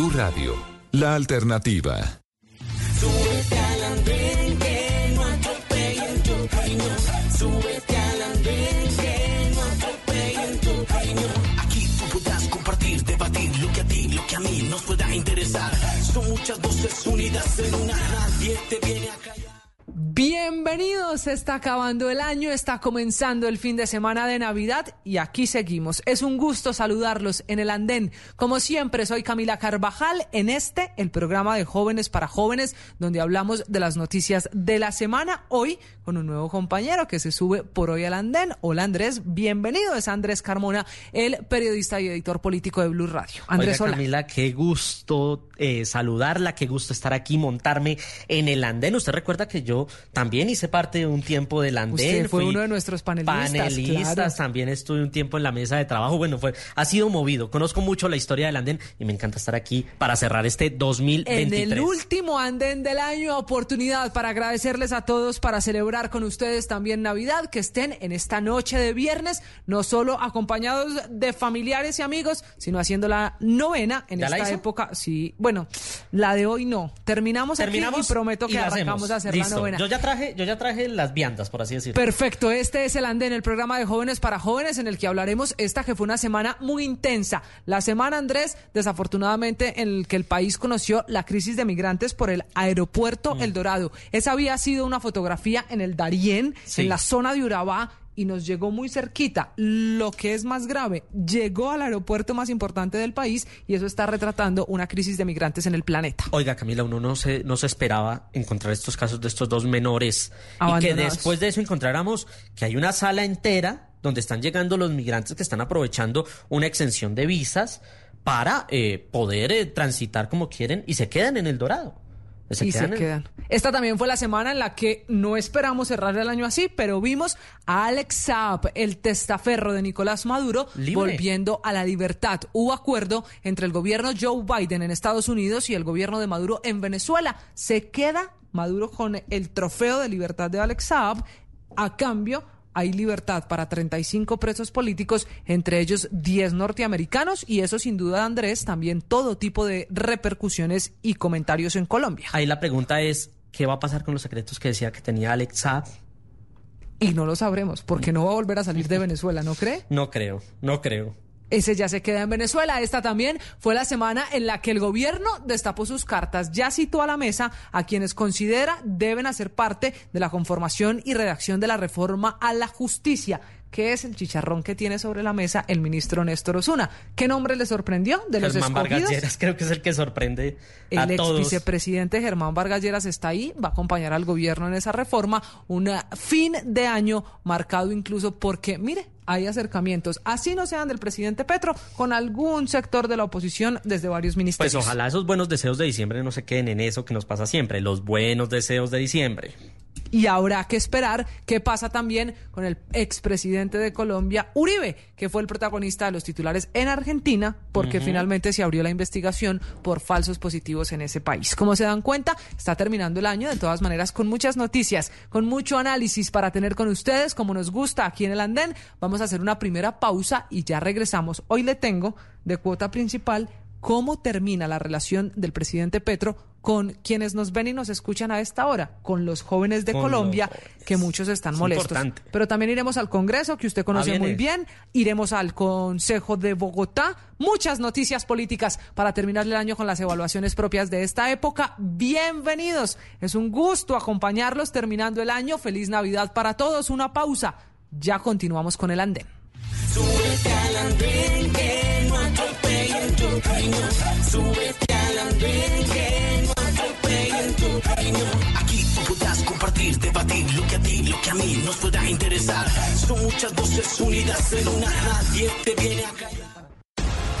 Blue Radio, la alternativa. Aquí tú podrás compartir, debatir lo que a ti, lo que a mí nos pueda interesar. Son muchas voces unidas en una, nadie te viene a callar. Bienvenidos, está acabando el año, está comenzando el fin de semana de Navidad y aquí seguimos. Es un gusto saludarlos en el andén. Como siempre, soy Camila Carvajal en este, el programa de jóvenes para jóvenes, donde hablamos de las noticias de la semana. Hoy con un nuevo compañero que se sube por hoy al andén. Hola Andrés, bienvenido. Es Andrés Carmona, el periodista y editor político de Blue Radio. Andrés, Oiga, hola. Camila, qué gusto eh, saludarla, qué gusto estar aquí, montarme en el andén. Usted recuerda que yo también hice parte de un tiempo del andén. Usted fue uno de nuestros panelistas, Panelistas, claro. también estuve un tiempo en la mesa de trabajo. Bueno, fue, ha sido movido. Conozco mucho la historia del andén y me encanta estar aquí para cerrar este 2023. En el último andén del año, oportunidad para agradecerles a todos, para celebrar con ustedes también Navidad, que estén en esta noche de viernes, no solo acompañados de familiares y amigos, sino haciendo la novena en ¿Ya la esta época. Sí, bueno, la de hoy no. Terminamos, Terminamos aquí y prometo que y arrancamos a hacer Listo. la novena. Yo ya traje, yo ya traje las viandas, por así decirlo. Perfecto, este es el Andén, el programa de jóvenes para jóvenes en el que hablaremos esta que fue una semana muy intensa. La semana, Andrés, desafortunadamente en el que el país conoció la crisis de migrantes por el aeropuerto Mm. El Dorado. Esa había sido una fotografía en el Darién, Sí. en la zona de Urabá. Y nos llegó muy cerquita. Lo que es más grave, llegó al aeropuerto más importante del país y eso está retratando una crisis de migrantes en el planeta. Oiga, Camila, uno no se, no se esperaba encontrar estos casos de estos dos menores y que después de eso encontráramos que hay una sala entera donde están llegando los migrantes que están aprovechando una exención de visas para eh, poder eh, transitar como quieren y se quedan en el Dorado. Se y se quedan en- quedan. Esta también fue la semana en la que no esperamos cerrar el año así, pero vimos a Alex Saab, el testaferro de Nicolás Maduro, Libre. volviendo a la libertad. Hubo acuerdo entre el gobierno Joe Biden en Estados Unidos y el gobierno de Maduro en Venezuela. Se queda Maduro con el trofeo de libertad de Alex Saab. A cambio, hay libertad para 35 presos políticos, entre ellos 10 norteamericanos, y eso sin duda, Andrés, también todo tipo de repercusiones y comentarios en Colombia. Ahí la pregunta es, ¿qué va a pasar con los secretos que decía que tenía Alex Saab? Y no lo sabremos, porque no va a volver a salir de Venezuela, ¿no cree? No creo, no creo. Ese ya se queda en Venezuela. Esta también fue la semana en la que el gobierno destapó sus cartas. Ya citó a la mesa a quienes considera deben hacer parte de la conformación y redacción de la reforma a la justicia. que es el chicharrón que tiene sobre la mesa el ministro Néstor Osuna? ¿Qué nombre le sorprendió de los Germán Vargas escogidos? Lleras creo que es el que sorprende a El ex todos. vicepresidente Germán Vargas Lleras está ahí, va a acompañar al gobierno en esa reforma, un fin de año marcado incluso porque, mire, hay acercamientos, así no sean del presidente Petro, con algún sector de la oposición desde varios Pues ministerios. ojalá esos buenos deseos de diciembre no se queden en eso que nos pasa siempre, los buenos deseos de diciembre. Y habrá que esperar qué pasa también con el expresidente de Colombia, Uribe, que fue el protagonista de los titulares en Argentina, porque finalmente se abrió la investigación por falsos positivos en ese país. Como se dan cuenta, está terminando el año, de todas maneras, con muchas noticias, con mucho análisis para tener con ustedes, como nos gusta aquí en el Andén. Vamos a hacer una primera pausa y ya regresamos. Hoy le tengo de cuota principal cómo termina la relación del presidente Petro con quienes nos ven y nos escuchan a esta hora, con los jóvenes de Con Colombia, jóvenes. que muchos están Es molestos. importante. Pero también iremos al Congreso, que usted conoce Ah, muy bien, iremos al Consejo de Bogotá, muchas noticias políticas para terminar el año con las evaluaciones propias de esta época. Bienvenidos, es un gusto acompañarlos terminando el año. Feliz Navidad para todos, una pausa. Ya continuamos con el andén. Súbete al andén que no atropellen tu opinión. Súbete al andén que no atropellen tu opinión. Aquí tú podrás compartir, debatir lo que a ti, lo que a mí nos pueda interesar. Son muchas voces unidas en una, nadie te viene a callar.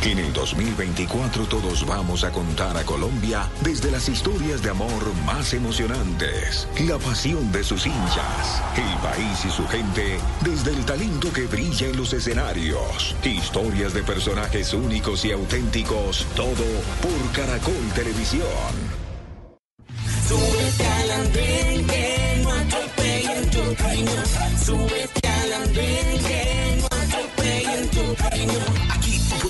En el 2024 todos vamos a contar a Colombia desde las historias de amor más emocionantes, la pasión de sus hinchas, el país y su gente desde el talento que brilla en los escenarios, historias de personajes únicos y auténticos, todo por Caracol Televisión. Súbete al andén que no atropellen tu opinión. Súbete al andén que no atropellen tu opinión. Aquí tú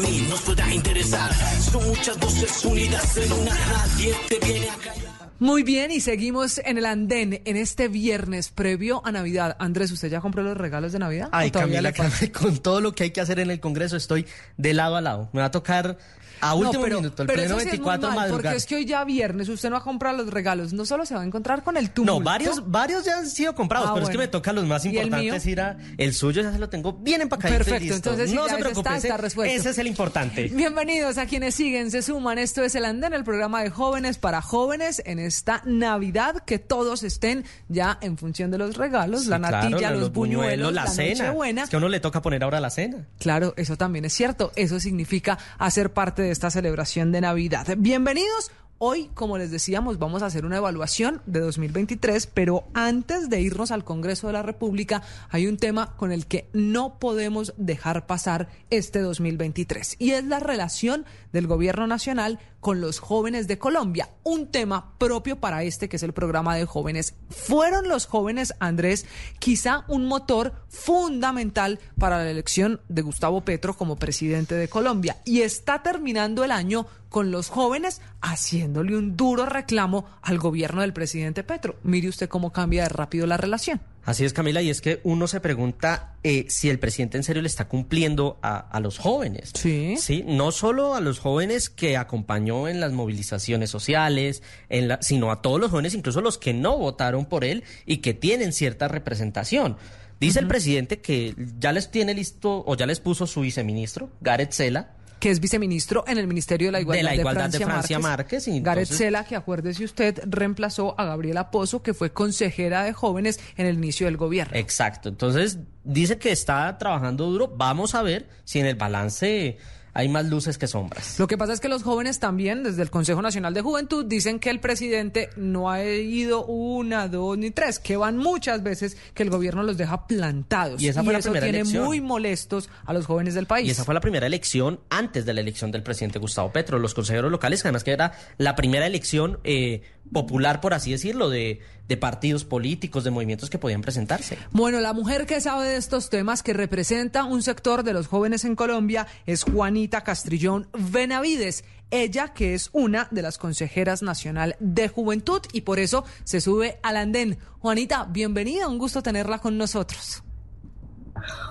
mí nos pueda interesar. Son muchas voces unidas en una, nadie te viene a callar. Muy bien, y seguimos en el andén en este viernes previo a Navidad. Andrés, ¿usted ya compró los regalos de Navidad? Ay. Camila, con todo lo que hay que hacer en el Congreso estoy de lado a lado. Me va a tocar a último No, pero- minuto, el pero pleno eso sí es muy 24 mal, madrugar. Porque es que hoy ya viernes usted no ha comprado los regalos, no solo se va a encontrar con el tumulto. No, varios, varios ya han sido comprados, Ah, pero es que me toca los más ¿Y el importantes ir a... El suyo ya se lo tengo bien empacadito y Perfecto, listo. entonces no ya se preocupe, está, ese- está resuelto. ese es el importante. Bienvenidos a quienes siguen, se suman. Esto es el Andén, el programa de jóvenes para jóvenes en esta Navidad. Que todos estén ya en función de los regalos, Sí, la claro, natilla, los, buñuelos, la, cena. Nochebuena. Es que a uno le toca poner ahora la cena. Claro, eso también es cierto. Eso significa hacer parte de esta celebración de Navidad. Bienvenidos. Hoy, como les decíamos, vamos a hacer una evaluación de 2023, pero antes de irnos al Congreso de la República, hay un tema con el que no podemos dejar pasar este 2023 y es la relación del gobierno nacional con los jóvenes de Colombia, un tema propio para este que es el programa de jóvenes. Fueron los jóvenes, Andrés, quizá un motor fundamental para la elección de Gustavo Petro como presidente de Colombia y está terminando el año con los jóvenes haciéndole un duro reclamo al gobierno del presidente Petro. Mire usted cómo cambia de rápido la relación. Así es, Camila, y es que uno se pregunta eh, si el presidente en serio le está cumpliendo a, a los jóvenes. Sí. Sí, no solo a los jóvenes que acompañó en las movilizaciones sociales, en la- sino a todos los jóvenes, incluso los que no votaron por él y que tienen cierta representación. Dice el presidente que ya les tiene listo o ya les puso su viceministro, Gareth Sela, que es viceministro en el Ministerio de la Igualdad la de, Igualdad de Francia, Francia Márquez, Gareth entonces- Sela, que acuérdese usted, reemplazó a Gabriela Pozo, que fue consejera de jóvenes en el inicio del gobierno. Exacto. Entonces, dice que está trabajando duro. Vamos a ver si en el balance hay más luces que sombras. Lo que pasa es que los jóvenes también, desde el Consejo Nacional de Juventud, dicen que el presidente no ha ido una, dos ni tres, que van muchas veces que el gobierno los deja plantados. Y esa fue la eso primera tiene elección. muy molestos a los jóvenes del país. Y esa fue la primera elección antes de la elección del presidente Gustavo Petro. Los consejeros locales, además que era la primera elección eh, popular, por así decirlo, de, de partidos políticos, de movimientos que podían presentarse. Bueno, la mujer que sabe de estos temas, que representa un sector de los jóvenes en Colombia, es Juanita Castrillón Benavides. Ella que es una de las consejeras nacional de juventud y por eso se sube al andén. Juanita, bienvenida, un gusto tenerla con nosotros.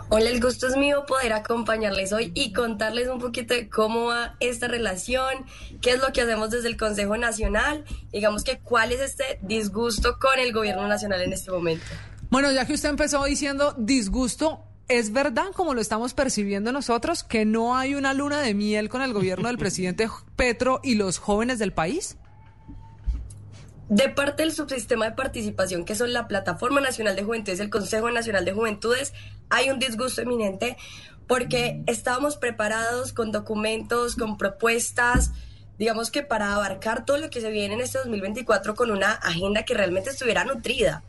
Hola, el gusto es mío poder acompañarles hoy y contarles un poquito de cómo va esta relación, qué es lo que hacemos desde el Consejo Nacional, digamos que cuál es este disgusto con el gobierno nacional en este momento. Bueno, ya que usted empezó diciendo disgusto, ¿es verdad, como lo estamos percibiendo nosotros, que no hay una luna de miel con el gobierno del presidente Petro y los jóvenes del país? De parte del subsistema de participación, que son la Plataforma Nacional de Juventudes el Consejo Nacional de Juventudes, hay un disgusto eminente porque estábamos preparados con documentos, con propuestas, digamos que para abarcar todo lo que se viene en este 2024 con una agenda que realmente estuviera nutrida.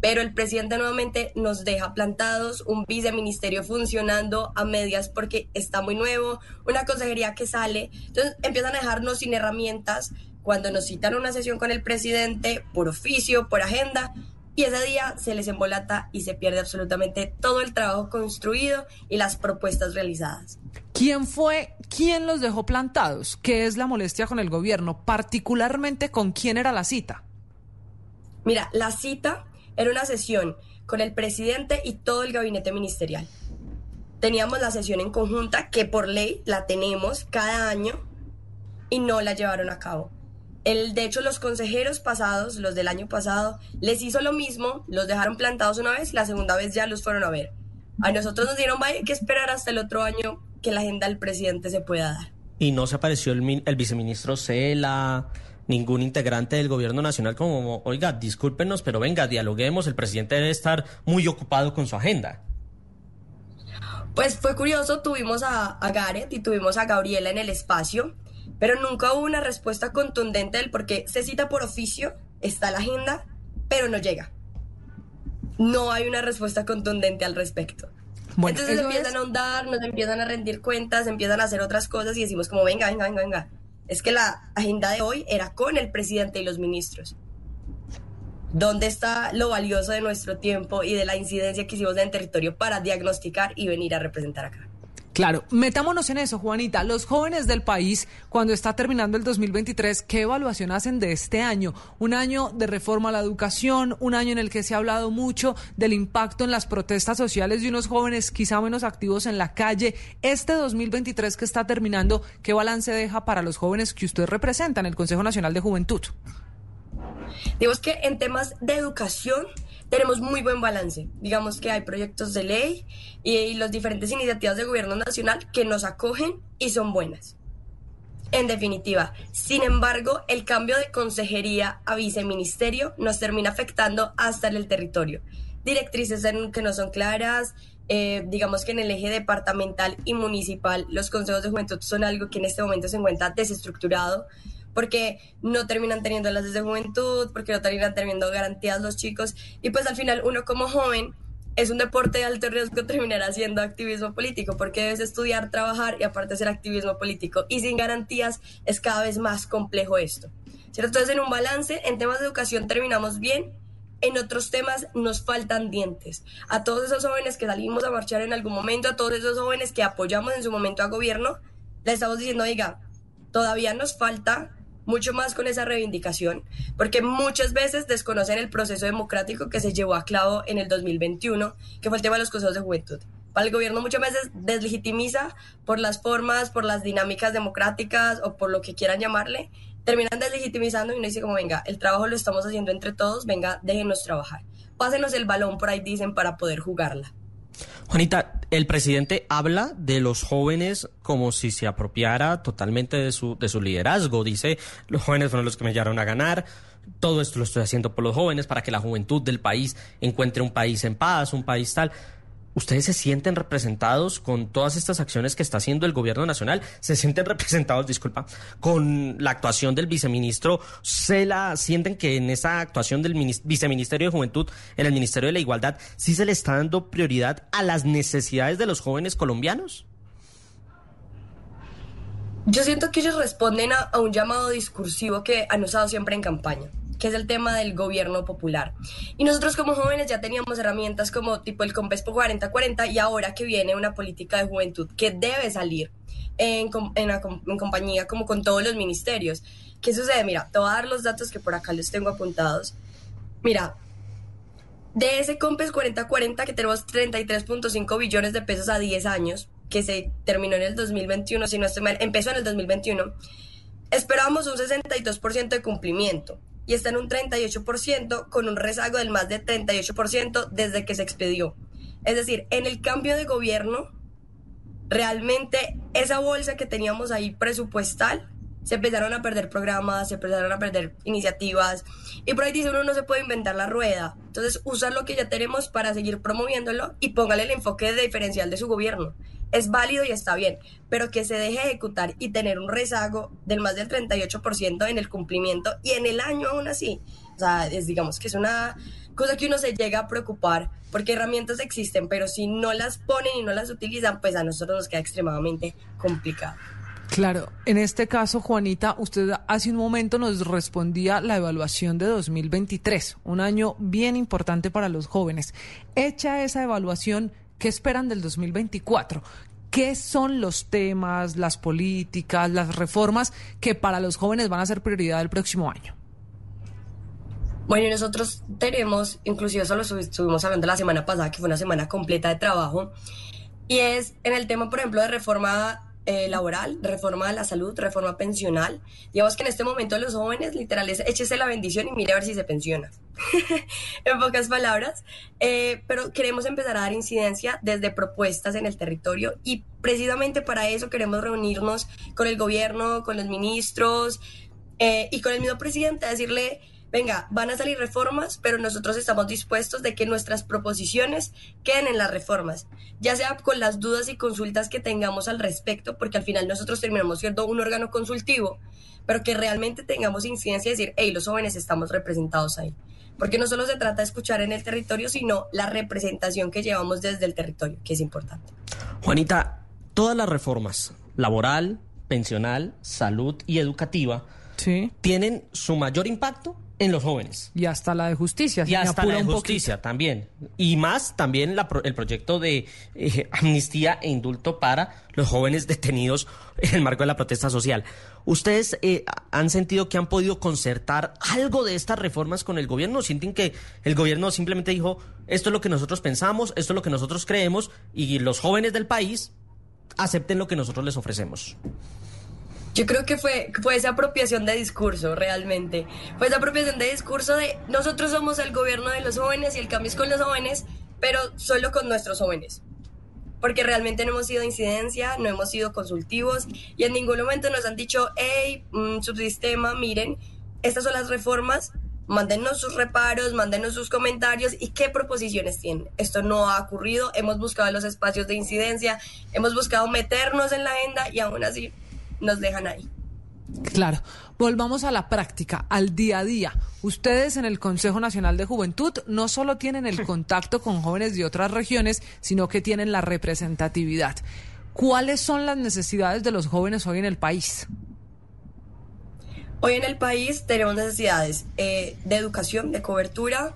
Pero el presidente nuevamente nos deja plantados, un viceministerio funcionando a medias porque está muy nuevo, una consejería que sale. Entonces empiezan a dejarnos sin herramientas cuando nos citan una sesión con el presidente por oficio, por agenda, y ese día se les embolata y se pierde absolutamente todo el trabajo construido y las propuestas realizadas. ¿Quién fue, quién los dejó plantados? ¿Qué es la molestia con el gobierno? Particularmente con quién era la cita. Mira, la cita era una sesión con el presidente y todo el gabinete ministerial. Teníamos la sesión en conjunta, que por ley la tenemos cada año, y no la llevaron a cabo. El, de hecho, los consejeros pasados, los del año pasado, les hizo lo mismo, los dejaron plantados una vez, la segunda vez ya los fueron a ver. A nosotros nos dieron, vaya, que esperar hasta el otro año que la agenda del presidente se pueda dar. Y no se apareció el, el viceministro Cela, ningún integrante del gobierno nacional como, oiga, discúlpenos, pero venga, dialoguemos, el presidente debe estar muy ocupado con su agenda. Pues fue curioso, tuvimos a, a Gareth y tuvimos a Gabriela en el espacio, pero nunca hubo una respuesta contundente del por qué se cita por oficio, está la agenda, pero no llega. No hay una respuesta contundente al respecto. Bueno, Entonces empiezan es- a ahondar, nos empiezan a rendir cuentas, empiezan a hacer otras cosas y decimos como venga, venga, venga, venga. Es que la agenda de hoy era con el presidente y los ministros. ¿Dónde está lo valioso de nuestro tiempo y de la incidencia que hicimos en el territorio para diagnosticar y venir a representar acá? Claro, metámonos en eso, Juanita. Los jóvenes del país, cuando está terminando el 2023, ¿qué evaluación hacen de este año? Un año de reforma a la educación, un año en el que se ha hablado mucho del impacto en las protestas sociales de unos jóvenes quizá menos activos en la calle. Este 2023 que está terminando, ¿qué balance deja para los jóvenes que usted representa en el Consejo Nacional de Juventud? Digamos que en temas de educación tenemos muy buen balance. Digamos que hay proyectos de ley y, y las diferentes iniciativas de gobierno nacional que nos acogen y son buenas. En definitiva, sin embargo, el cambio de consejería a viceministerio nos termina afectando hasta en el territorio. Directrices en- que no son claras, eh, digamos que en el eje departamental y municipal los consejos de juventud son algo que en este momento se encuentra desestructurado porque no terminan teniendo las de juventud, porque no terminan teniendo garantías los chicos y pues al final uno como joven es un deporte de alto riesgo terminar haciendo activismo político porque debes estudiar, trabajar y aparte hacer activismo político y sin garantías es cada vez más complejo esto. ¿cierto? Entonces en un balance, en temas de educación terminamos bien, en otros temas nos faltan dientes. A todos esos jóvenes que salimos a marchar en algún momento, a todos esos jóvenes que apoyamos en su momento a gobierno, le estamos diciendo, oiga, todavía nos falta mucho más con esa reivindicación, porque muchas veces desconocen el proceso democrático que se llevó a cabo en el 2021, que fue el tema de los consejos de juventud. Para el gobierno muchas veces deslegitimiza por las formas, por las dinámicas democráticas o por lo que quieran llamarle, terminan deslegitimizando y uno dice como, venga, el trabajo lo estamos haciendo entre todos, venga, déjenos trabajar. Pásenos el balón, por ahí dicen, para poder jugarla. Juanita, el presidente habla de los jóvenes como si se apropiara totalmente de su, de su liderazgo. Dice, los jóvenes fueron los que me llevaron a ganar. Todo esto lo estoy haciendo por los jóvenes para que la juventud del país encuentre un país en paz, un país tal. ¿Ustedes se sienten representados con todas estas acciones que está haciendo el gobierno nacional? ¿Se sienten representados, disculpa, con la actuación del viceministro? ¿Se sienten que en esa actuación del minis- viceministerio de Juventud, en el Ministerio de la Igualdad, sí se le está dando prioridad a las necesidades de los jóvenes colombianos? Yo siento que ellos responden a, un llamado discursivo que han usado siempre en campaña, que es el tema del gobierno popular. Y nosotros como jóvenes ya teníamos herramientas como tipo el Compespo 4040 y ahora que viene una política de juventud que debe salir en, en compañía como con todos los ministerios. ¿Qué sucede? Mira, te voy a dar los datos que por acá les tengo apuntados. Mira, de ese COMPES 4040 que tenemos 33.5 billones de pesos a 10 años, que se terminó en el 2021, si no estoy mal, empezó en el 2021, esperábamos un 62% de cumplimiento y está en un 38% con un rezago del más de 38% desde que se expedió. Es decir, en el cambio de gobierno, realmente esa bolsa que teníamos ahí presupuestal, se empezaron a perder programas, se empezaron a perder iniciativas y por ahí dice uno no se puede inventar la rueda. Entonces usa lo que ya tenemos para seguir promoviéndolo y póngale el enfoque de diferencial de su gobierno. Es válido y está bien, pero que se deje ejecutar y tener un rezago del más del 38% en el cumplimiento y en el año aún así. O sea, es, digamos que es una cosa que uno se llega a preocupar porque herramientas existen, pero si no las ponen y no las utilizan, pues a nosotros nos queda extremadamente complicado. Claro, en este caso, Juanita, usted hace un momento nos respondía la evaluación de 2023, un año bien importante para los jóvenes. Hecha esa evaluación, ¿qué esperan del 2024? ¿Qué son los temas, las políticas, las reformas que para los jóvenes van a ser prioridad el próximo año? Bueno, nosotros tenemos, inclusive eso lo estuvimos hablando la semana pasada, que fue una semana completa de trabajo, y es en el tema, por ejemplo, de reforma eh, laboral, reforma de la salud, reforma pensional. Digamos que en este momento los jóvenes, literal, es échese la bendición y mire a ver si se pensiona. en pocas palabras, Eh, pero queremos empezar a dar incidencia desde propuestas en el territorio y precisamente para eso queremos reunirnos con el gobierno, con los ministros eh, y con el mismo presidente a decirle, venga, van a salir reformas, pero nosotros estamos dispuestos de que nuestras proposiciones queden en las reformas, ya sea con las dudas y consultas que tengamos al respecto, porque al final nosotros terminamos siendo un órgano consultivo, pero que realmente tengamos incidencia y decir, hey, los jóvenes estamos representados ahí. Porque no solo se trata de escuchar en el territorio, sino la representación que llevamos desde el territorio, que es importante. Juanita, todas las reformas, laboral, pensional, salud y educativa, Sí. tienen su mayor impacto en los jóvenes. Y hasta la de justicia. si Y hasta la de poquito. justicia también. Y más también la el proyecto de eh, amnistía e indulto para los jóvenes detenidos en el marco de la protesta social. ¿Ustedes eh, han sentido que han podido concertar algo de estas reformas con el gobierno? ¿Sienten que el gobierno simplemente dijo, esto es lo que nosotros pensamos, esto es lo que nosotros creemos y los jóvenes del país acepten lo que nosotros les ofrecemos? Yo creo que fue, fue esa apropiación de discurso, realmente. Fue esa apropiación de discurso de nosotros somos el gobierno de los jóvenes y el cambio es con los jóvenes, pero solo con nuestros jóvenes. Porque realmente no hemos sido incidencia, no hemos sido consultivos y en ningún momento nos han dicho, hey, mm, subsistema, miren, estas son las reformas, mándenos sus reparos, mándenos sus comentarios y qué proposiciones tienen. Esto no ha ocurrido, hemos buscado los espacios de incidencia, hemos buscado meternos en la agenda y aún así nos dejan ahí. Claro. Volvamos a la práctica, al día a día. Ustedes en el Consejo Nacional de Juventud no solo tienen el contacto con jóvenes de otras regiones, sino que tienen la representatividad. ¿Cuáles son las necesidades de los jóvenes hoy en el país? Hoy en el país tenemos necesidades eh, de educación, de cobertura,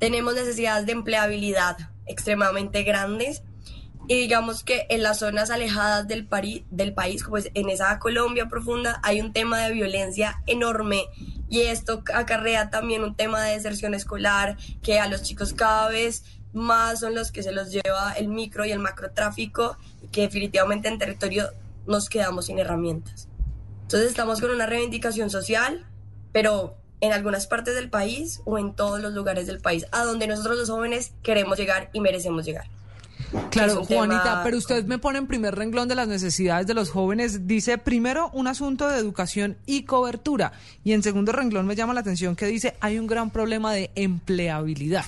tenemos necesidades de empleabilidad extremadamente grandes y digamos que en las zonas alejadas del, pari- del país, como es en esa Colombia profunda, hay un tema de violencia enorme y esto acarrea también un tema de deserción escolar, que a los chicos cada vez más son los que se los lleva el micro y el macrotráfico, que definitivamente en territorio nos quedamos sin herramientas. Entonces estamos con una reivindicación social, pero en algunas partes del país o en todos los lugares del país, a donde nosotros los jóvenes queremos llegar y merecemos llegar. Claro, Juanita, tema- pero usted me pone en primer renglón de las necesidades de los jóvenes. Dice primero un asunto de educación y cobertura. Y en segundo renglón me llama la atención que dice hay un gran problema de empleabilidad.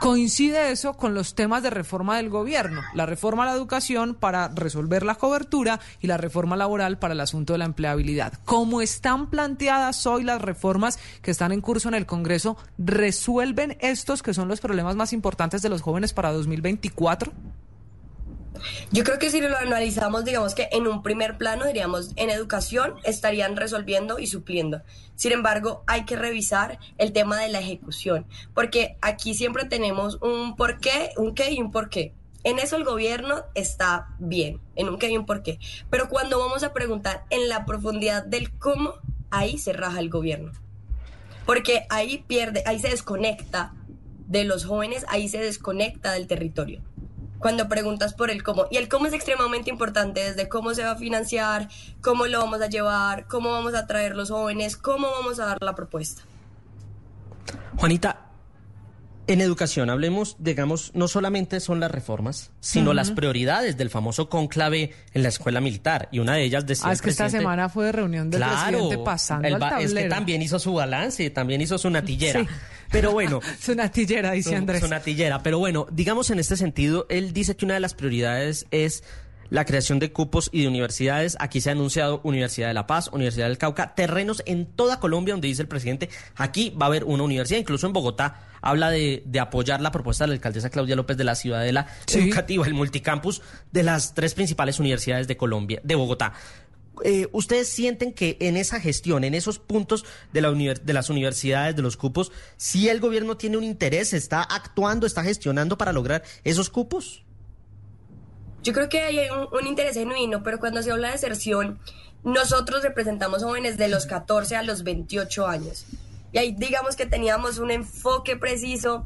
Coincide eso con los temas de reforma del gobierno, la reforma a la educación para resolver la cobertura y la reforma laboral para el asunto de la empleabilidad. Como están planteadas hoy las reformas que están en curso en el Congreso, ¿resuelven estos que son los problemas más importantes de los jóvenes para 2024? Yo creo que si lo analizamos, digamos que en un primer plano, diríamos, en educación estarían resolviendo y supliendo. Sin embargo, hay que revisar el tema de la ejecución, porque aquí siempre tenemos un por qué, un qué y un por qué. En eso el gobierno está bien, en un qué y un por qué. Pero cuando vamos a preguntar en la profundidad del cómo, ahí se raja el gobierno. Porque ahí pierde, ahí se desconecta de los jóvenes, ahí se desconecta del territorio cuando preguntas por el cómo. Y el cómo es extremadamente importante, desde cómo se va a financiar, cómo lo vamos a llevar, cómo vamos a traer los jóvenes, cómo vamos a dar la propuesta. Juanita, en educación hablemos, digamos, no solamente son las reformas, sino las prioridades del famoso conclave en la escuela militar. Y una de ellas decía Ah, es que esta semana fue de reunión del Claro, presidente pasando el al tablero. es que también hizo su balance, también hizo su natillera. Sí. Pero bueno, Es una tillera, dice su- Andrés. su natillera. Pero bueno, digamos en este sentido, él dice que una de las prioridades es la creación de cupos y de universidades. Aquí se ha anunciado Universidad de La Paz, Universidad del Cauca, terrenos en toda Colombia donde dice el presidente, aquí va a haber una universidad, incluso en Bogotá habla de, de apoyar la propuesta de la alcaldesa Claudia López de la Ciudadela Sí. Educativa, el multicampus de las tres principales universidades de Colombia, de Bogotá. Eh, ¿Ustedes sienten que en esa gestión, en esos puntos de, la de las universidades, de los cupos, si el gobierno tiene un interés, está actuando, está gestionando para lograr esos cupos? Yo creo que hay un, interés genuino, pero cuando se habla de deserción, nosotros representamos jóvenes de los 14 a los 28 años. Y ahí digamos que teníamos un enfoque preciso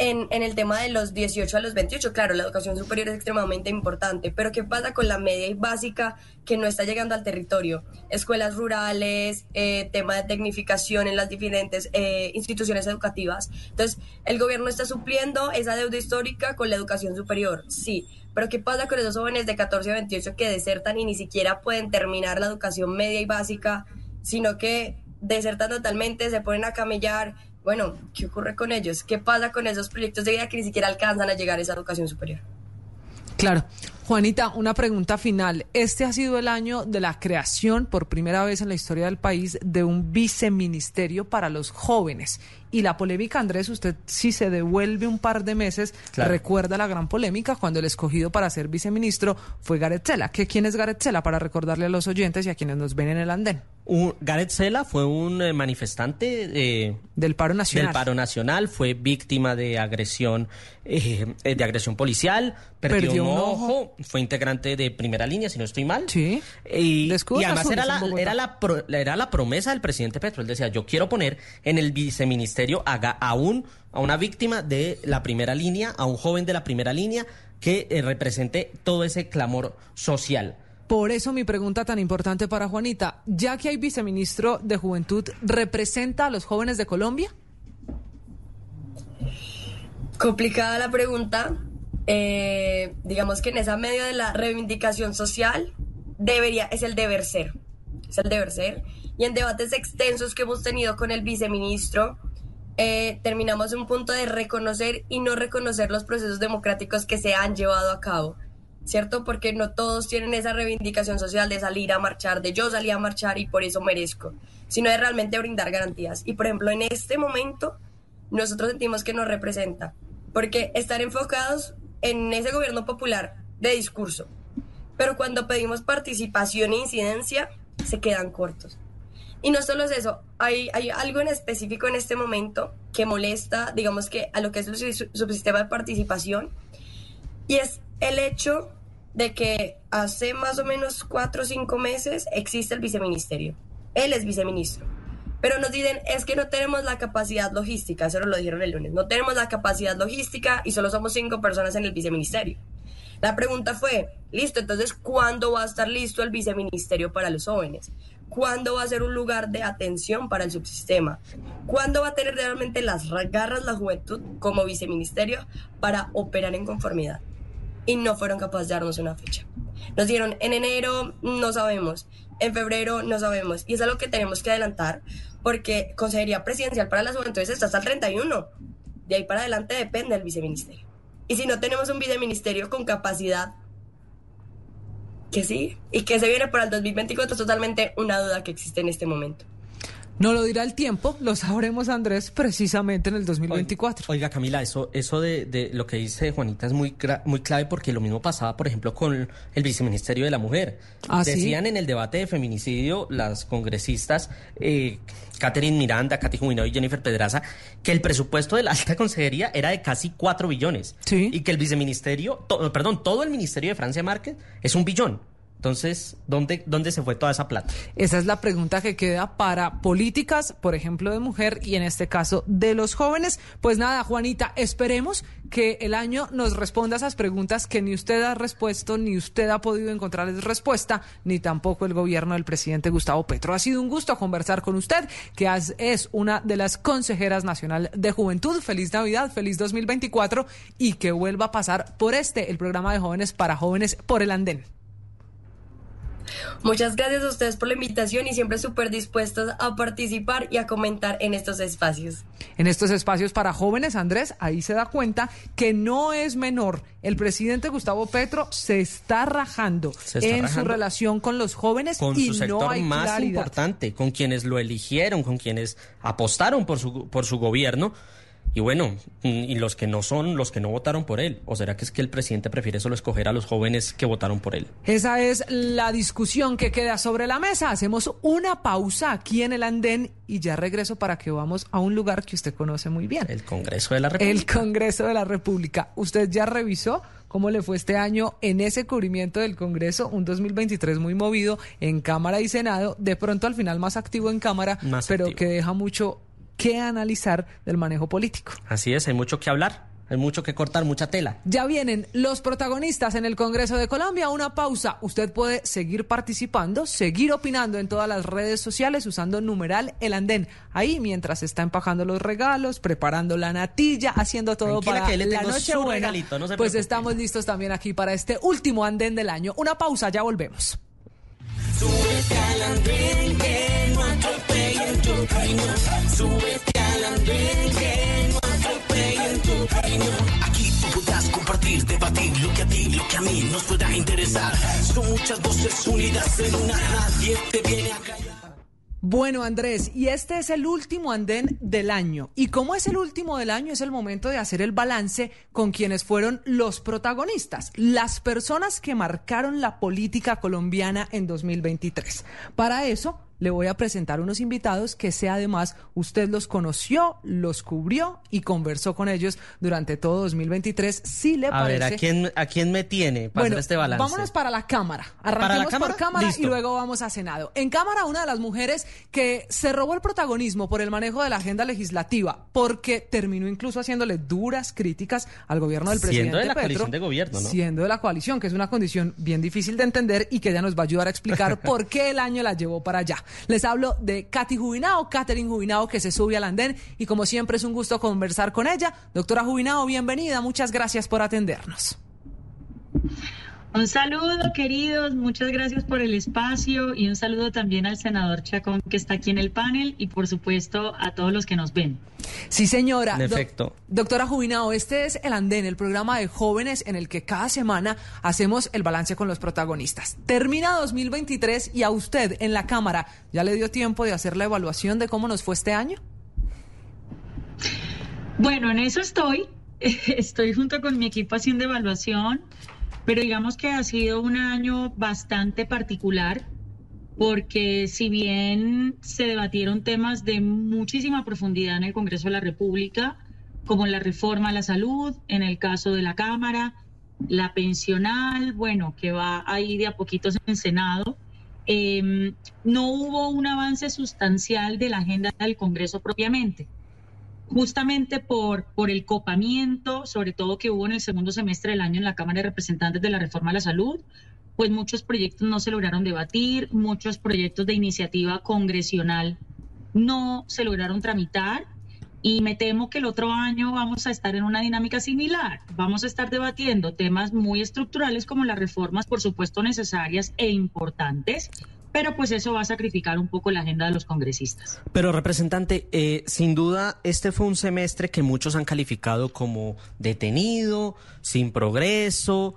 en, el tema de los 18 a los 28. Claro, la educación superior es extremadamente importante, pero ¿qué pasa con la media y básica que no está llegando al territorio? Escuelas rurales, eh, tema de tecnificación en las diferentes eh, instituciones educativas. Entonces, el gobierno está supliendo esa deuda histórica con la educación superior, sí. Pero ¿qué pasa con esos jóvenes de 14 a 28 que desertan y ni siquiera pueden terminar la educación media y básica, sino que desertan totalmente, se ponen a camellar? Bueno, ¿qué ocurre con ellos? ¿Qué pasa con esos proyectos de vida que ni siquiera alcanzan a llegar a esa educación superior? Claro. Juanita, una pregunta final. Este ha sido el año de la creación, por primera vez en la historia del país, de un viceministerio para los jóvenes. Y la polémica, Andrés, usted si se devuelve un par de meses, Claro. recuerda la gran polémica cuando el escogido para ser viceministro fue Gareth Sela. ¿Qué, ¿Quién es Gareth Sela? Para recordarle a los oyentes y a quienes nos ven en el andén. Un- Gareth Sela fue un eh, manifestante eh, Del paro nacional. del paro nacional, fue víctima de agresión, eh, eh, de agresión policial, perdió, Perdió un ojo, fue integrante de primera línea, si no estoy mal. Sí. Y, además era la, era, la pro- era la promesa del presidente Petro. Él decía, yo quiero poner en el viceministerio a, ga- a, un- a una víctima de la primera línea, a un joven de la primera línea que eh, represente todo ese clamor social. Por eso mi pregunta tan importante para Juanita, ya que hay viceministro de Juventud, ¿representa a los jóvenes de Colombia? Complicada la pregunta. Eh, digamos que en esa medio de la reivindicación social debería, es el deber ser. Es el deber ser. Y en debates extensos que hemos tenido con el viceministro, eh, terminamos en un punto de reconocer y no reconocer los procesos democráticos que se han llevado a cabo. ¿Cierto? Porque no todos tienen esa reivindicación social de salir a marchar, de yo salí a marchar y por eso merezco, sino de realmente brindar garantías. Y por ejemplo, en este momento, nosotros sentimos que nos representa, porque están enfocados en ese gobierno popular de discurso, pero cuando pedimos participación e incidencia, se quedan cortos. Y no solo es eso, hay, hay algo en específico en este momento que molesta, digamos que a lo que es el su- subsistema de participación, y es el hecho de que hace más o menos cuatro o cinco meses existe el viceministerio. Él es viceministro. Pero nos dicen, es que no tenemos la capacidad logística, eso nos lo dijeron el lunes, no tenemos la capacidad logística y solo somos cinco personas en el viceministerio. La pregunta fue, listo, entonces, ¿cuándo va a estar listo el viceministerio para los jóvenes? ¿Cuándo va a ser un lugar de atención para el subsistema? ¿Cuándo va a tener realmente las garras la juventud como viceministerio para operar en conformidad? y no fueron capaces de darnos una fecha. Nos dieron en enero, no sabemos, en febrero, no sabemos, y es algo que tenemos que adelantar porque Consejería Presidencial para las Juventudes está hasta el 31. De ahí para adelante depende del viceministerio. Y si no tenemos un viceministerio con capacidad, que sí, y que se viene para el 2024 es totalmente una duda que existe en este momento. No lo dirá el tiempo, lo sabremos Andrés precisamente en el 2024. Oiga, Camila, eso, eso de, de lo que dice Juanita es muy, muy clave porque lo mismo pasaba, por ejemplo, con el viceministerio de la mujer. ¿Ah, sí? Decían en el debate de feminicidio las congresistas eh, Catherine Miranda, Katy Jubinado y Jennifer Pedraza que el presupuesto de la alta consejería era de casi 4 billones. Sí. Y que el viceministerio, to- perdón, todo el ministerio de Francia Márquez es un billón. Entonces, ¿dónde, ¿dónde se fue toda esa plata? Esa es la pregunta que queda para políticas, por ejemplo, de mujer y en este caso de los jóvenes. Pues nada, Juanita, esperemos que el año nos responda esas preguntas que ni usted ha respuesto, ni usted ha podido encontrarles respuesta, ni tampoco el gobierno del presidente Gustavo Petro. Ha sido un gusto conversar con usted, que es una de las consejeras nacional de juventud. Feliz Navidad, feliz 2024 y que vuelva a pasar por este, el programa de jóvenes para jóvenes por el andén. Muchas gracias a ustedes por la invitación y siempre súper dispuestos a participar y a comentar en estos espacios. En estos espacios para jóvenes, Andrés, ahí se da cuenta que no es menor. El presidente Gustavo Petro se está rajando Se está en su relación con los jóvenes con y su sector no hay más claridad. importante, con quienes lo eligieron, con quienes apostaron por su, por su gobierno. Y bueno, y los que no son, los que no votaron por él. ¿O será que es que el presidente prefiere solo escoger a los jóvenes que votaron por él? Esa es la discusión que queda sobre la mesa. Hacemos una pausa aquí en el andén y ya regreso para que vamos a un lugar que usted conoce muy bien. El Congreso de la El República. Congreso de la República. ¿Usted ya revisó cómo le fue este año en ese cubrimiento del Congreso? Un 2023 muy movido en Cámara y Senado. De pronto al final más activo en Cámara, Más pero activo. que deja mucho que analizar del manejo político. Así es, hay mucho que hablar, hay mucho que cortar, mucha tela. Ya vienen los protagonistas en el Congreso de Colombia. Una pausa. Usted puede seguir participando, seguir opinando en todas las redes sociales usando numeral el andén. Ahí mientras está empajando los regalos, preparando la natilla, haciendo todo Tranquila para que la noche buena. regalito, no se pues estamos listos también aquí para este último andén del año. Una pausa, ya volvemos. Súbete al andén que no atropellen tu camino. Súbete al andén que no atropellen tu camino. Aquí tú podrás compartir, debatir lo que a ti, lo que a mí nos pueda interesar. Son muchas voces unidas en una, nadie te viene a callar. Bueno, Andrés, y este es el último andén del año. Y como es el último del año, es el momento de hacer el balance con quienes fueron los protagonistas, las personas que marcaron la política colombiana en 2023. Para eso, le voy a presentar unos invitados que sé además usted los conoció, los cubrió y conversó con ellos durante todo 2023. Si le A parece. ver, ¿a quién, ¿a quién me tiene para Bueno, hacer este balance? vámonos para la Cámara. ¿Para la Arranquemos Cámara? por Cámara Listo. y luego vamos a Senado. En Cámara, una de las mujeres que se robó el protagonismo por el manejo de la agenda legislativa, porque terminó incluso haciéndole duras críticas al gobierno del Siendo presidente de la Petro. coalición de gobierno, ¿no? Siendo de la coalición, que es una condición bien difícil de entender y que ella nos va a ayudar a explicar por qué el año la llevó para allá. Les hablo de Katy Jubinao, Catherine Jubinao, que se sube al andén y como siempre es un gusto conversar con ella. Doctora Jubinao, bienvenida. Muchas gracias por atendernos. Un saludo, queridos, muchas gracias por el espacio y un saludo también al senador Chacón que está aquí en el panel y por supuesto a todos los que nos ven. Sí, señora. En Do- efecto. doctora Jubinao, este es el Andén, el programa de jóvenes en el que cada semana hacemos el balance con los protagonistas. Termina 2023 y a usted en la Cámara, ¿ya le dio tiempo de hacer la evaluación de cómo nos fue este año? Bueno, en eso estoy. Estoy junto con mi equipo haciendo evaluación, pero digamos que ha sido un año bastante particular porque si bien se debatieron temas de muchísima profundidad en el Congreso de la República, como la reforma a la salud, en el caso de la Cámara, la pensional, bueno, que va ahí de a poquitos en Senado, eh, no hubo un avance sustancial de la agenda del Congreso propiamente justamente por, por el copamiento, sobre todo que hubo en el segundo semestre del año en la Cámara de Representantes de la Reforma a la Salud, pues muchos proyectos no se lograron debatir, muchos proyectos de iniciativa congresional no se lograron tramitar y me temo que el otro año vamos a estar en una dinámica similar. Vamos a estar debatiendo temas muy estructurales como las reformas, por supuesto, necesarias e importantes, pero pues eso va a sacrificar un poco la agenda de los congresistas. Pero representante, eh, sin duda este fue un semestre que muchos han calificado como detenido, sin progreso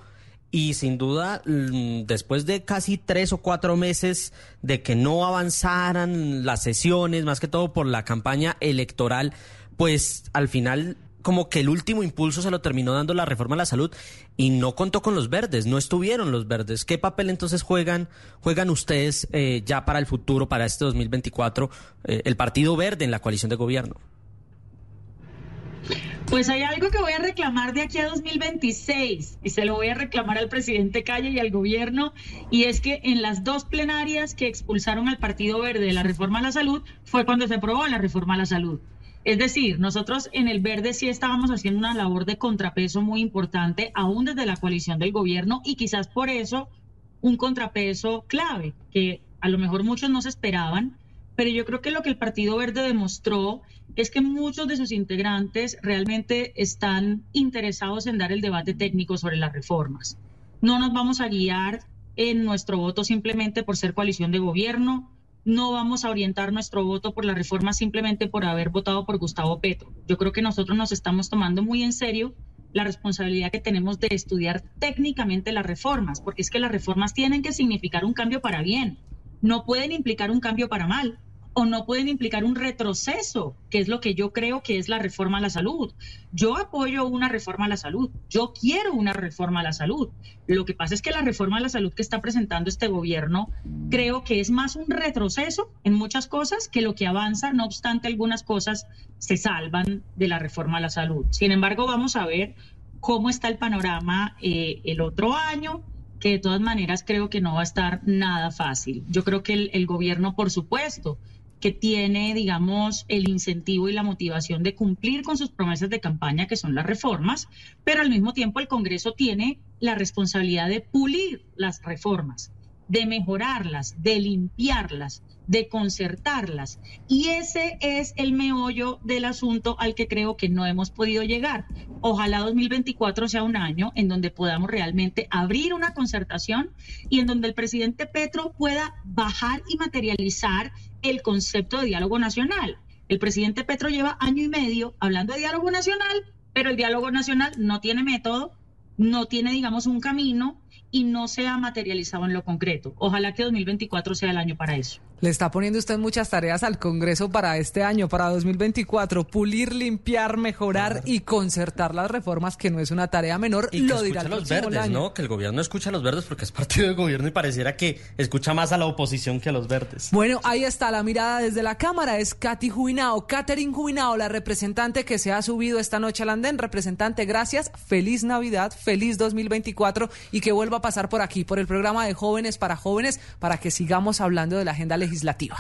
y sin duda mm, después de casi tres o cuatro meses de que no avanzaran las sesiones, más que todo por la campaña electoral, pues al final como que el último impulso se lo terminó dando la reforma a la salud y no contó con los verdes, no estuvieron los verdes. ¿Qué papel entonces juegan, juegan ustedes eh, ya para el futuro, para este 2024, eh, el Partido Verde en la coalición de gobierno? Pues hay algo que voy a reclamar de aquí a 2026 y se lo voy a reclamar al presidente Calle y al gobierno y es que en las dos plenarias que expulsaron al Partido Verde de la reforma a la salud fue cuando se aprobó la reforma a la salud. Es decir, nosotros en el verde sí estábamos haciendo una labor de contrapeso muy importante, aún desde la coalición del gobierno, y quizás por eso un contrapeso clave, que a lo mejor muchos no se esperaban, pero yo creo que lo que el Partido Verde demostró es que muchos de sus integrantes realmente están interesados en dar el debate técnico sobre las reformas. No nos vamos a guiar en nuestro voto simplemente por ser coalición de gobierno, no vamos a orientar nuestro voto por la reforma simplemente por haber votado por Gustavo Petro. Yo creo que nosotros nos estamos tomando muy en serio la responsabilidad que tenemos de estudiar técnicamente las reformas, porque es que las reformas tienen que significar un cambio para bien, no pueden implicar un cambio para mal o no pueden implicar un retroceso, que es lo que yo creo que es la reforma a la salud. Yo apoyo una reforma a la salud, yo quiero una reforma a la salud. Lo que pasa es que la reforma a la salud que está presentando este gobierno creo que es más un retroceso en muchas cosas que lo que avanza, no obstante algunas cosas se salvan de la reforma a la salud. Sin embargo, vamos a ver cómo está el panorama eh, el otro año que de todas maneras creo que no va a estar nada fácil. Yo creo que el, el gobierno, por supuesto, que tiene, digamos, el incentivo y la motivación de cumplir con sus promesas de campaña, que son las reformas, pero al mismo tiempo el Congreso tiene la responsabilidad de pulir las reformas, de mejorarlas, de limpiarlas, de concertarlas. Y ese es el meollo del asunto al que creo que no hemos podido llegar. Ojalá 2024 sea un año en donde podamos realmente abrir una concertación y en donde el presidente Petro pueda bajar y materializar el concepto de diálogo nacional. El presidente Petro lleva año y medio hablando de diálogo nacional, pero el diálogo nacional no tiene método, no tiene, digamos, un camino y no se ha materializado en lo concreto. Ojalá que 2024 sea el año para eso. Le está poniendo usted muchas tareas al Congreso para este año, para 2024. Pulir, limpiar, mejorar y concertar las reformas, que no es una tarea menor. Y que lo dirá escucha el a los verdes, año. ¿no? Que el gobierno escucha a los verdes porque es partido de gobierno y pareciera que escucha más a la oposición que a los verdes. Bueno, ahí está la mirada desde la Cámara. Es Katy Jubinao, Catherine Jubinao, la representante que se ha subido esta noche al andén. Representante, gracias. Feliz Navidad, feliz 2024 y que vuelva a pasar por aquí, por el programa de Jóvenes para Jóvenes, para que sigamos hablando de la agenda legislativa.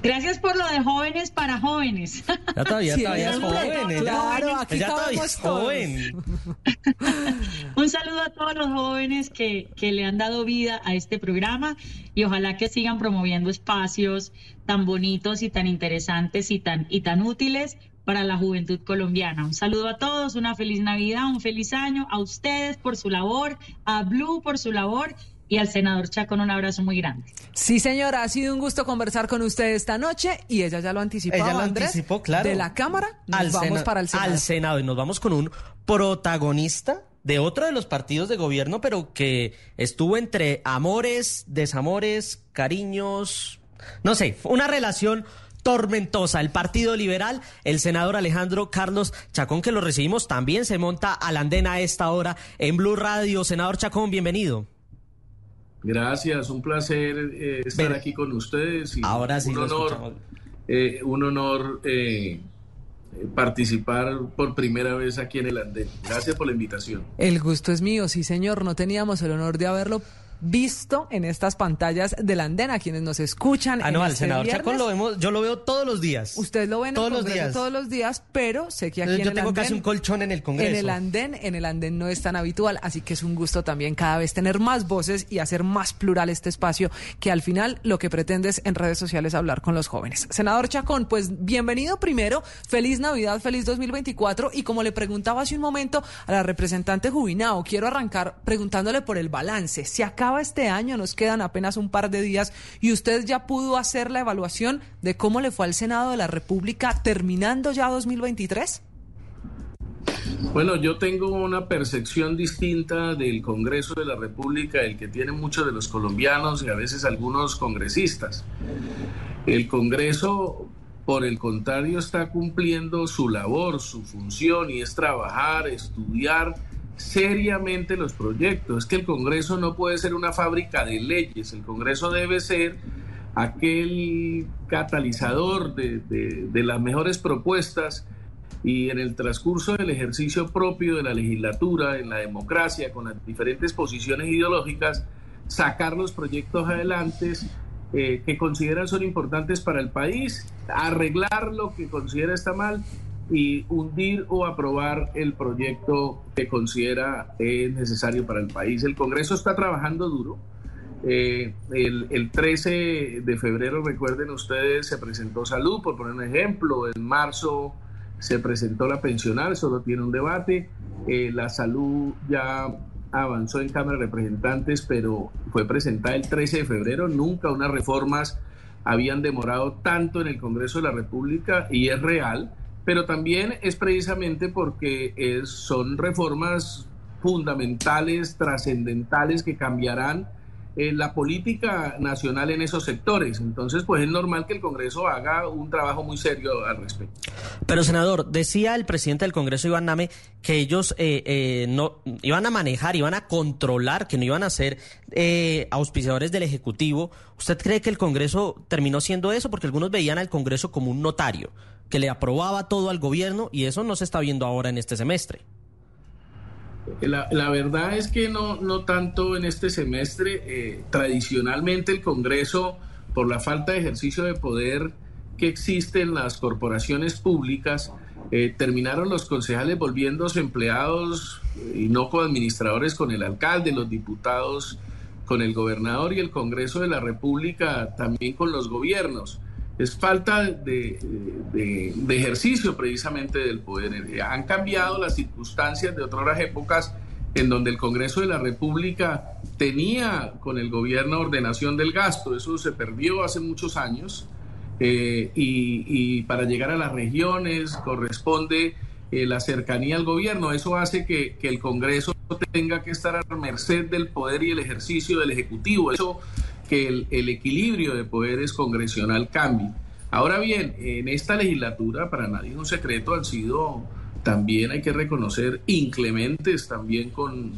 Gracias por lo de jóvenes para jóvenes. Ya todavía, Sí, todavía es joven. claro, aquí ella todavía es joven. Un saludo a todos los jóvenes que, que le han dado vida a este programa y ojalá que sigan promoviendo espacios tan bonitos y tan interesantes y tan, y tan útiles para la juventud colombiana. Un saludo a todos, una feliz Navidad, un feliz año, a ustedes por su labor, a Blue por su labor y al senador Chacón un abrazo muy grande. Sí, señora, ha sido un gusto conversar con usted esta noche y ella ya lo anticipaba, Ella lo Andrés. anticipó, claro. De la Cámara nos vamos Sena- para el Senado. Al Senado y nos vamos con un protagonista de otro de los partidos de gobierno, pero que estuvo entre amores, desamores, cariños, no sé, una relación tormentosa. El Partido Liberal, el senador Alejandro Carlos Chacón, que lo recibimos, también se monta a la andena a esta hora en Blue Radio. Senador Chacón, bienvenido. Gracias, un placer eh, estar Ven. aquí con ustedes. Y Ahora sí un honor, eh, un honor eh, participar por primera vez aquí en el Andén. Gracias por la invitación. El gusto es mío, sí señor. No teníamos el honor de haberlo visto en estas pantallas de la andena, quienes nos escuchan. Ah, en no, al este senador viernes. Chacón lo vemos, yo lo veo todos los días. Usted lo ve en todos los días. todos los días, pero sé que aquí Yo en el tengo andén, casi un colchón en el Congreso. En el andén, en el andén no es tan habitual, así que es un gusto también cada vez tener más voces y hacer más plural este espacio, que al final lo que pretendes en redes sociales hablar con los jóvenes. Senador Chacón, pues bienvenido primero, feliz Navidad, feliz 2024 y como le preguntaba hace un momento a la representante Jubinao, quiero arrancar preguntándole por el balance. Se acaba este año, nos quedan apenas un par de días y usted ya pudo hacer la evaluación de cómo le fue al Senado de la República terminando ya 2023. Bueno, yo tengo una percepción distinta del Congreso de la República, el que tienen muchos de los colombianos y a veces algunos congresistas. El Congreso, por el contrario, está cumpliendo su labor, su función, y es trabajar, estudiar seriamente los proyectos. Es que el Congreso no puede ser una fábrica de leyes, el Congreso debe ser aquel catalizador de, de- las mejores propuestas y en el transcurso del ejercicio propio de la legislatura, en la democracia, con las diferentes posiciones ideológicas, sacar los proyectos adelante eh, que consideran son importantes para el país, arreglar lo que considera está mal y hundir o aprobar el proyecto que considera es necesario para el país. El Congreso está trabajando duro. Eh, el, el 13 de febrero, recuerden ustedes, se presentó salud, por poner un ejemplo. En marzo se presentó la pensional, solo tiene un debate. Eh, la salud ya avanzó en Cámara de Representantes, pero fue presentada el 13 de febrero. Nunca unas reformas habían demorado tanto en el Congreso de la República y es real, pero también es precisamente porque es- son reformas fundamentales, trascendentales que cambiarán eh, la política nacional en esos sectores. Entonces, pues es normal que el Congreso haga un trabajo muy serio al respecto. Pero, senador, decía el presidente del Congreso, Iván Name, que ellos eh, eh, no iban a manejar, iban a controlar, que no iban a ser eh, auspiciadores del Ejecutivo. ¿Usted cree que el Congreso terminó siendo eso? Porque algunos veían al Congreso como un notario, que le aprobaba todo al gobierno y eso no se está viendo ahora en este semestre. La, verdad es que no, no tanto en este semestre. eh, tradicionalmente el Congreso, por la falta de ejercicio de poder que existe en las corporaciones públicas, eh, terminaron los concejales volviéndose empleados eh, y no coadministradores con el alcalde, los diputados con el gobernador y el Congreso de la República también con los gobiernos. Es falta de, de- ejercicio precisamente del poder. Eh, Han cambiado las circunstancias de otras épocas en donde el Congreso de la República tenía con el gobierno ordenación del gasto. Eso se perdió hace muchos años. Eh, y, y para llegar a las regiones corresponde eh, la cercanía al gobierno. Eso hace que, que el Congreso tenga que estar a merced del poder y el ejercicio del Ejecutivo. Eso que el, el equilibrio de poderes congresional cambie. Ahora bien, en esta legislatura, para nadie es un secreto, han sido también, hay que reconocer, inclementes también con,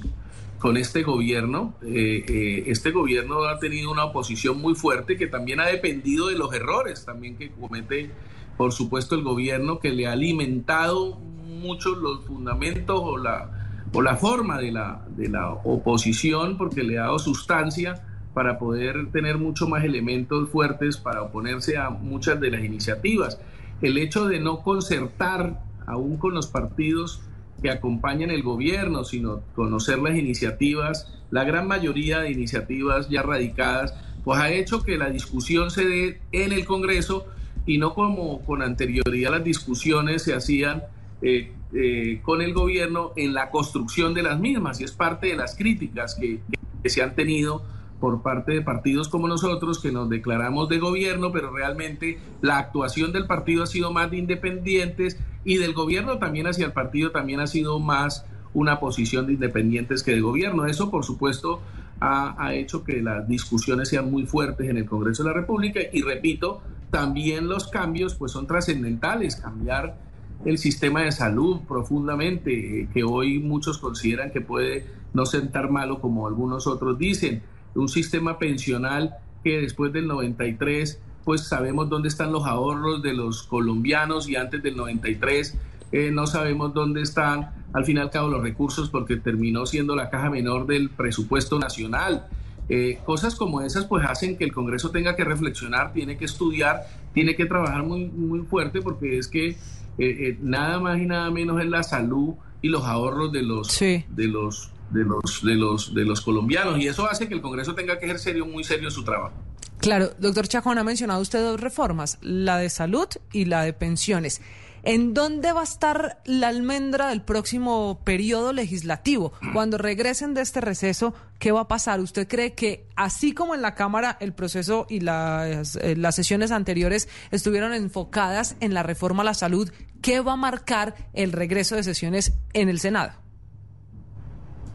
con este gobierno. Eh, eh, este gobierno ha tenido una oposición muy fuerte que también ha dependido de los errores también que comete, por supuesto, el gobierno, que le ha alimentado mucho los fundamentos o la, o la forma de la, de la oposición, porque le ha dado sustancia para poder tener mucho más elementos fuertes para oponerse a muchas de las iniciativas. El hecho de no concertar aún con los partidos que acompañan el gobierno, sino conocer las iniciativas, la gran mayoría de iniciativas ya radicadas, pues ha hecho que la discusión se dé en el Congreso y no como con anterioridad las discusiones se hacían eh, eh, con el gobierno en la construcción de las mismas, y es parte de las críticas que, que se han tenido por parte de partidos como nosotros que nos declaramos de gobierno, pero realmente la actuación del partido ha sido más de independientes y del gobierno también hacia el partido también ha sido más una posición de independientes que de gobierno. Eso, por supuesto, ha, hecho que las discusiones sean muy fuertes en el Congreso de la República y repito, también los cambios pues son trascendentales, cambiar el sistema de salud profundamente, eh, que hoy muchos consideran que puede no sentar malo como algunos otros dicen, un sistema pensional que después del 93 pues sabemos dónde están los ahorros de los colombianos y antes del 93 eh, no sabemos dónde están al fin y al cabo los recursos porque terminó siendo la caja menor del presupuesto nacional. Eh, cosas como esas pues hacen que el Congreso tenga que reflexionar, tiene que estudiar, tiene que trabajar muy, muy fuerte porque es que eh, nada más y nada menos es la salud y los ahorros de los, sí. de los de los, de los, de los colombianos y eso hace que el Congreso tenga que ejercer muy serio su trabajo. Claro, doctor Chacón, ha mencionado usted dos reformas, la de salud y la de pensiones. ¿En dónde va a estar la almendra del próximo periodo legislativo? Cuando regresen de este receso, ¿qué va a pasar? ¿Usted cree que así como en la Cámara el proceso y las, eh, las sesiones anteriores estuvieron enfocadas en la reforma a la salud, ¿qué va a marcar el regreso de sesiones en el Senado?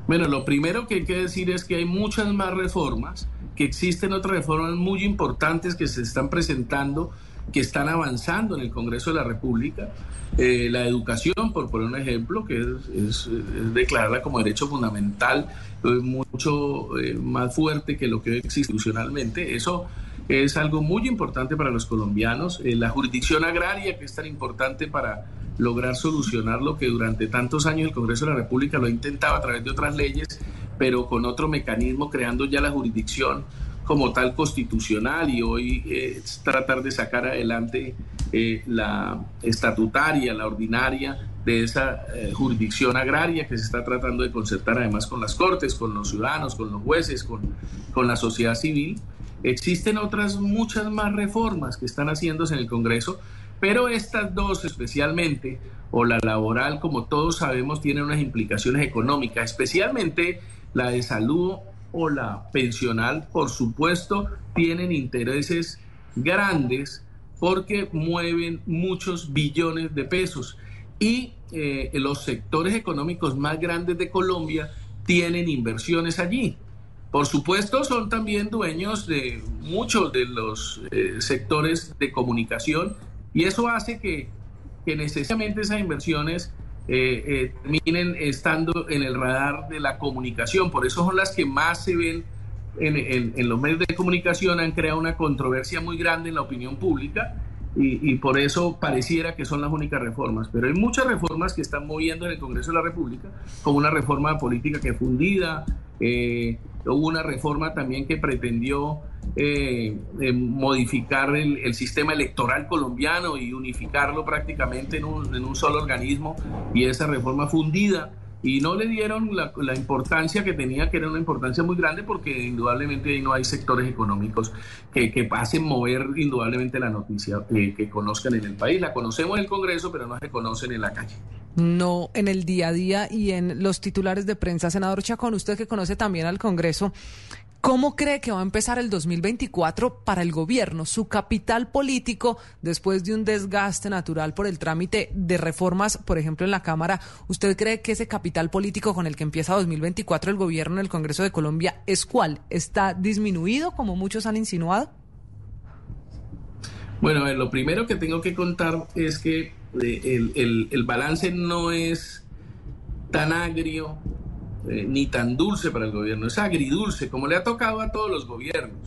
Bueno, lo primero que hay que decir es que hay muchas más reformas, que existen otras reformas muy importantes que se están presentando, que están avanzando en el Congreso de la República. Eh, la educación, por poner un ejemplo, que es, es, declararla como derecho fundamental, es mucho eh, más fuerte que lo que existe institucionalmente. Eso es algo muy importante para los colombianos. Eh, la jurisdicción agraria, que es tan importante para lograr solucionar lo que durante tantos años el Congreso de la República lo ha intentado a través de otras leyes, pero con otro mecanismo, creando ya la jurisdicción como tal constitucional y hoy eh, tratar de sacar adelante eh, la estatutaria, la ordinaria de esa jurisdicción agraria que se está tratando de concertar además con las cortes, con los ciudadanos, con los jueces, con, con la sociedad civil. Existen otras muchas más reformas que están haciéndose en el Congreso, pero estas dos especialmente, o la laboral, como todos sabemos, tienen unas implicaciones económicas, especialmente la de salud o la pensional, por supuesto, tienen intereses grandes porque mueven muchos billones de pesos. Y eh, los sectores económicos más grandes de Colombia tienen inversiones allí. Por supuesto, son también dueños de muchos de los eh, sectores de comunicación y eso hace que, que necesariamente esas inversiones eh, eh, terminen estando en el radar de la comunicación. Por eso son las que más se ven en, los medios de comunicación, han creado una controversia muy grande en la opinión pública y, y, por eso pareciera que son las únicas reformas. Pero hay muchas reformas que están moviendo en el Congreso de la República, como una reforma política que fundida, eh, hubo una reforma también que pretendió eh, eh, modificar el, sistema electoral colombiano y unificarlo prácticamente en un, en un, solo organismo y esa reforma fundida y no le dieron la, importancia que tenía, que era una importancia muy grande porque indudablemente ahí no hay sectores económicos que, que hacen mover indudablemente la noticia eh, que conozcan en el país. La conocemos en el Congreso, pero no se conocen en la calle. No en el día a día y en los titulares de prensa. Senador Chacón, usted que conoce también al Congreso, ¿Cómo cree que va a empezar el 2024 para el gobierno? Su capital político, después de un desgaste natural por el trámite de reformas, por ejemplo, en la Cámara, ¿usted cree que ese capital político con el que empieza 2024 el gobierno en el Congreso de Colombia es cuál? ¿Está disminuido, como muchos han insinuado? Bueno, a ver, lo primero que tengo que contar es que eh, el, el- el balance no es tan agrio eh, ni tan dulce para el gobierno, es agridulce, como le ha tocado a todos los gobiernos.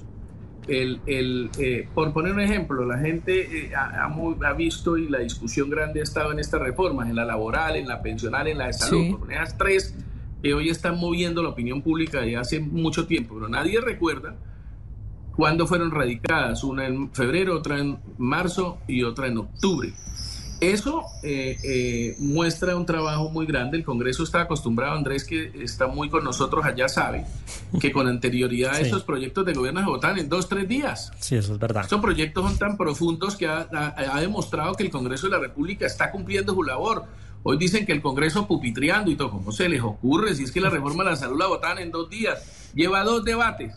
El, el, eh, por poner un ejemplo, la gente eh, ha, ha visto y la discusión grande ha estado en estas reformas, en la laboral, en la pensional, en la de salud, Sí. por poner esas tres que hoy están moviendo la opinión pública de hace mucho tiempo, pero nadie recuerda cuándo fueron radicadas, una en febrero, otra en marzo y otra en octubre. Eso eh, eh, muestra un trabajo muy grande. El Congreso está acostumbrado, Andrés, que está muy con nosotros allá, sabe que con anterioridad Sí. esos proyectos de gobierno se votan en dos, tres días. Sí, eso es verdad. Estos proyectos son tan profundos que ha, ha- ha demostrado que el Congreso de la República está cumpliendo su labor. Hoy dicen que el Congreso pupitriando y todo, ¿cómo se les ocurre? Si es que la reforma de la salud la votaban en dos días, lleva dos debates,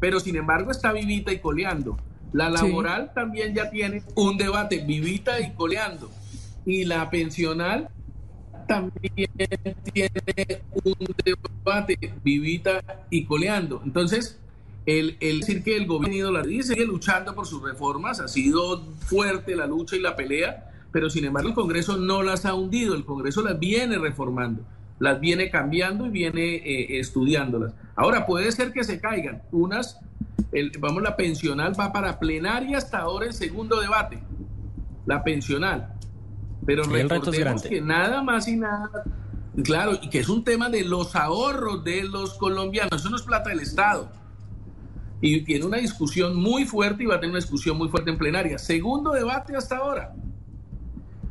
pero sin embargo está vivita y coleando. La Sí. laboral también ya tiene un debate, vivita y coleando. Y la pensional también tiene un debate, vivita y coleando. Entonces, el, el decir que el gobierno la sigue luchando por sus reformas, ha sido fuerte la lucha y la pelea, pero sin embargo el Congreso no las ha hundido, el Congreso las viene reformando, las viene cambiando y viene eh, estudiándolas. Ahora puede ser que se caigan, unas, el, vamos, la pensional va para plenaria hasta ahora el segundo debate, la pensional. Pero el recordemos que nada más y nada, claro, y que es un tema de los ahorros de los colombianos, eso no es plata del Estado. Y tiene una discusión muy fuerte y va a tener una discusión muy fuerte en plenaria. Segundo debate hasta ahora.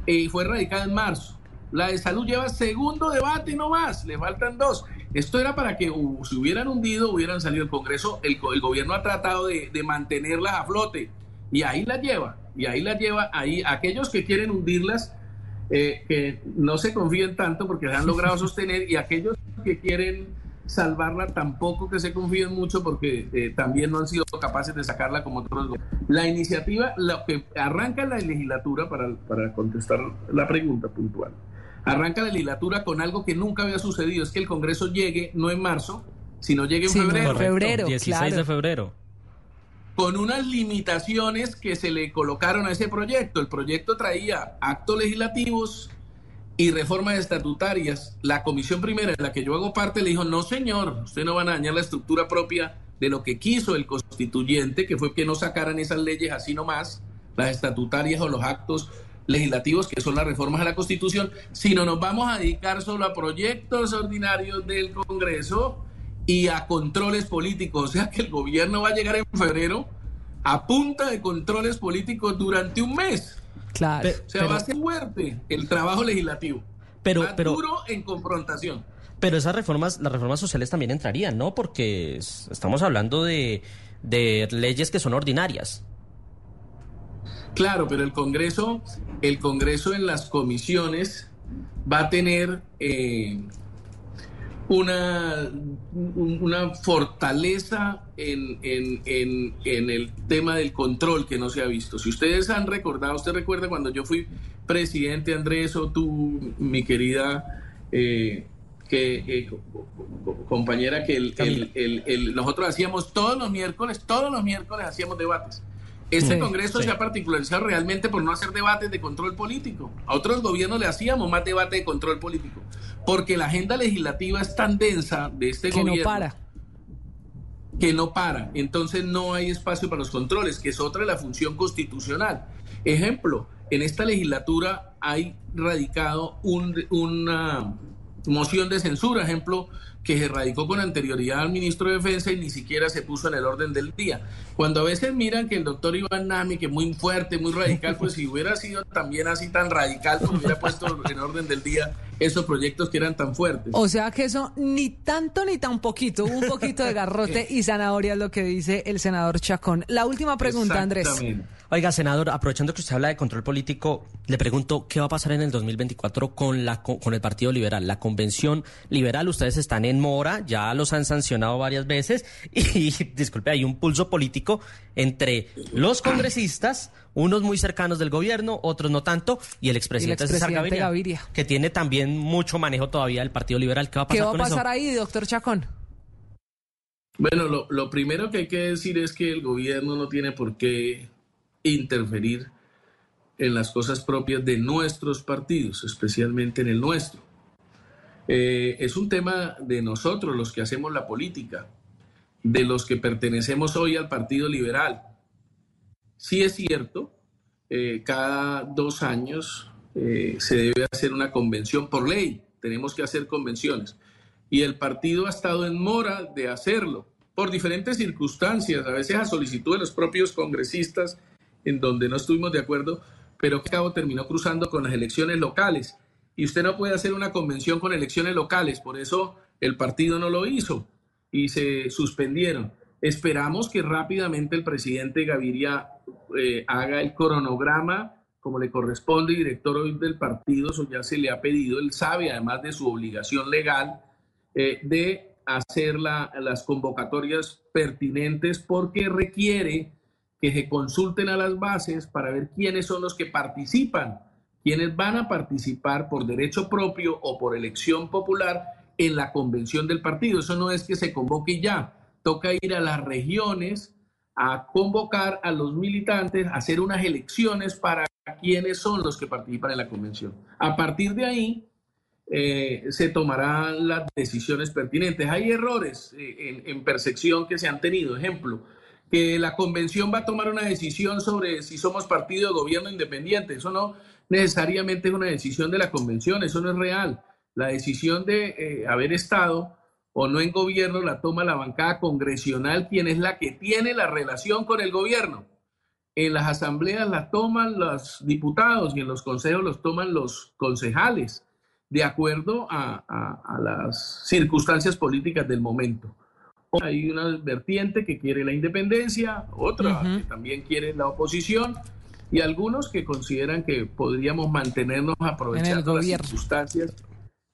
Y fue radicada en marzo. La de salud lleva segundo debate no más, le faltan dos. Esto era para que uh, se hubieran hundido, hubieran salido el Congreso. El, el gobierno ha tratado de, de mantenerlas a flote y ahí las lleva. Y ahí las lleva. Ahí aquellos que quieren hundirlas, eh, que no se confíen tanto porque las han logrado sostener y aquellos que quieren salvarla tampoco que se confíen mucho porque eh, también no han sido capaces de sacarla como otros. La iniciativa, lo que arranca la legislatura, para, para contestar la pregunta puntual, arranca la legislatura con algo que nunca había sucedido, es que el Congreso llegue no en marzo, sino llegue en Sí, febrero en febrero, 16 claro. de febrero. Con unas limitaciones que se le colocaron a ese proyecto. El proyecto traía actos legislativos y reformas estatutarias. La comisión primera, de la que yo hago parte, le dijo, no señor, usted no van a dañar la estructura propia de lo que quiso el constituyente, que fue que no sacaran esas leyes así nomás, las estatutarias o los actos legislativos que son las reformas a la constitución, sino nos vamos a dedicar solo a proyectos ordinarios del Congreso y a controles políticos. O sea que el gobierno va a llegar en febrero a punta de controles políticos durante un mes. Claro. O sea, va a ser fuerte el trabajo legislativo. Pero, Más pero, duro en confrontación. pero esas reformas, las reformas sociales también entrarían, ¿no? Porque es- estamos hablando de, de leyes que son ordinarias. Claro, pero el Congreso, el Congreso en las comisiones va a tener eh, una, un- una fortaleza en, en- en- en el tema del control que no se ha visto. Si ustedes han recordado, usted recuerda cuando yo fui presidente, Andrés, o tú, mi querida eh, que, eh, co- co- compañera, que el- el- el- el- nosotros hacíamos todos los miércoles, todos los miércoles hacíamos debates. Este Sí, Congreso sí. se ha particularizado realmente por no hacer debates de control político. A otros gobiernos le hacíamos más debate de control político, porque la agenda legislativa es tan densa de este que no gobierno para. que no para. Entonces no hay espacio para los controles, que es otra de la función constitucional. Ejemplo, en esta legislatura hay radicado un- una moción de censura, ejemplo, que se radicó con anterioridad al ministro de Defensa y ni siquiera se puso en el orden del día. Cuando a veces miran que el doctor Iván Nami, que muy fuerte, muy radical, pues si hubiera sido también así tan radical, pues hubiera puesto en orden del día esos proyectos que eran tan fuertes. O sea que eso ni tanto ni tan poquito, un poquito de garrote y zanahoria es lo que dice el senador Chacón. La última pregunta, Andrés. Oiga, senador, aprovechando que usted habla de control político, le pregunto qué va a pasar en el 2024 con la con con el Partido Liberal, la convención liberal. Ustedes están en mora, ya los han sancionado varias veces y, disculpe, hay un pulso político entre los congresistas, unos muy cercanos del gobierno, otros no tanto, y el expresidente, César expresidente Gaviria, Gaviria. que tiene también mucho manejo todavía del Partido Liberal. ¿Qué va a pasar ¿Qué va a con pasar eso? ahí, doctor Chacón? Bueno, lo, lo primero que hay que decir es que el gobierno no tiene por qué interferir en las cosas propias de nuestros partidos, especialmente en el nuestro. Eh, es un tema de nosotros, los que hacemos la política, de los que pertenecemos hoy al Partido Liberal. Sí es cierto, eh, cada dos años eh, se debe hacer una convención por ley, tenemos que hacer convenciones. Y el partido ha estado en mora de hacerlo por diferentes circunstancias, a veces a solicitud de los propios congresistas, en donde no estuvimos de acuerdo, pero que cabo terminó cruzando con las elecciones locales. Y usted no puede hacer una convención con elecciones locales, por eso el partido no lo hizo y se suspendieron. Esperamos que rápidamente el presidente Gaviria eh, haga el cronograma como le corresponde, director hoy del partido, eso ya se le ha pedido, él sabe además de su obligación legal eh, de hacer la- las convocatorias pertinentes porque requiere que se consulten a las bases para ver quiénes son los que participan, quiénes van a participar por derecho propio o por elección popular en la convención del partido. Eso no es que se convoque ya, toca ir a las regiones a convocar a los militantes, hacer unas elecciones para quiénes son los que participan en la convención. A partir de ahí, eh, se tomarán las decisiones pertinentes. Hay errores eh, en percepción que se han tenido. Ejemplo, que la convención va a tomar una decisión sobre si somos partido de gobierno independiente. Eso no necesariamente es una decisión de la convención, eso no es real. La decisión de eh, haber estado o no en gobierno la toma la bancada congresional, quien es la que tiene la relación con el gobierno. En las asambleas la toman los diputados y en los consejos los toman los concejales, de acuerdo a las circunstancias políticas del momento. Hay una vertiente que quiere la independencia, otra Ujú. que también quiere la oposición y algunos que consideran que podríamos mantenernos aprovechando las circunstancias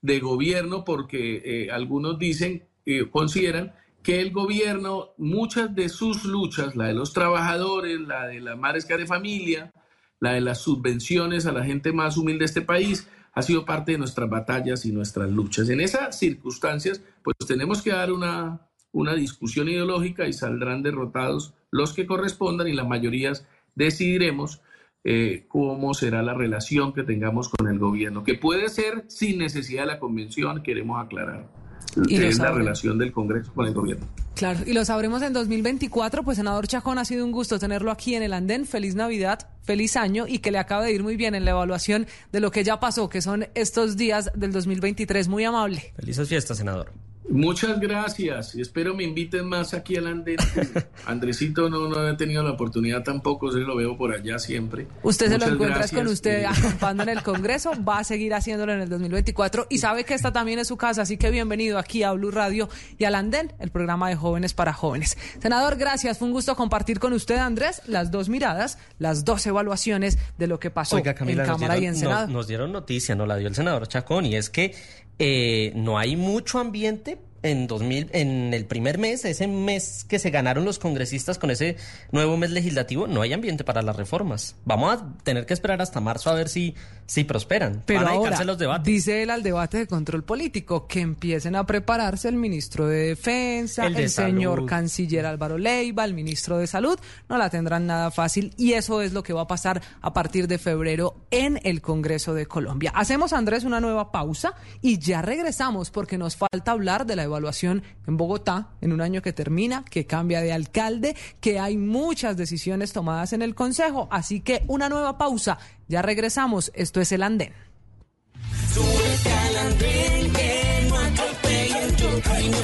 de gobierno porque eh, algunos dicen, eh, consideran que el gobierno, muchas de sus luchas, la de los trabajadores, la de las madres que de familia, la de las subvenciones a la gente más humilde de este país, ha sido parte de nuestras batallas y nuestras luchas. En esas circunstancias, pues tenemos que dar una, una discusión ideológica y saldrán derrotados los que correspondan y las mayorías decidiremos eh, cómo será la relación que tengamos con el gobierno, que puede ser sin necesidad de la convención, queremos aclarar. Y Es la relación del Congreso con el gobierno. Claro, y lo sabremos en 2024. Pues, senador Chacón, ha sido un gusto tenerlo aquí en el Andén. Feliz Navidad, feliz año y que le acabe de ir muy bien en la evaluación de lo que ya pasó, que son estos días del 2023. Muy amable. Felices fiestas, senador. Muchas gracias y espero me inviten más aquí al andén. Andresito no, no he tenido la oportunidad tampoco, se lo veo por allá siempre. Usted se lo encuentra con usted eh, acompañando en el Congreso, va a seguir haciéndolo en el 2024 y sabe que esta también es su casa, así que bienvenido aquí a Blue Radio y al Andén, el programa de jóvenes para jóvenes. Senador, gracias, fue un gusto compartir con usted, Andrés, las dos miradas, las dos evaluaciones de lo que pasó Oiga, Camila, en nos Cámara dieron, y en nos- Senado. nos dieron noticia, nos la dio el senador Chacón, y es que eh, no hay mucho ambiente en 2000, en el primer mes, ese mes que se ganaron los congresistas con ese nuevo mes legislativo, no hay ambiente para las reformas. Vamos a tener que esperar hasta marzo a ver si, si prosperan. Pero Van a ahora, dedicarse los debates. dice él al debate de control político, que empiecen a prepararse el ministro de Defensa, El señor canciller Álvaro Leiva, el ministro de Salud, no la tendrán nada fácil y eso es lo que va a pasar a partir de febrero en el Congreso de Colombia. Hacemos, Andrés, una nueva pausa y ya regresamos porque nos falta hablar de la evaluación en Bogotá en un año que termina, que cambia de alcalde, que hay muchas decisiones tomadas en el Consejo, así que una nueva pausa. Ya regresamos, esto es el andén. Súbete al andén que no atropellen tu camino.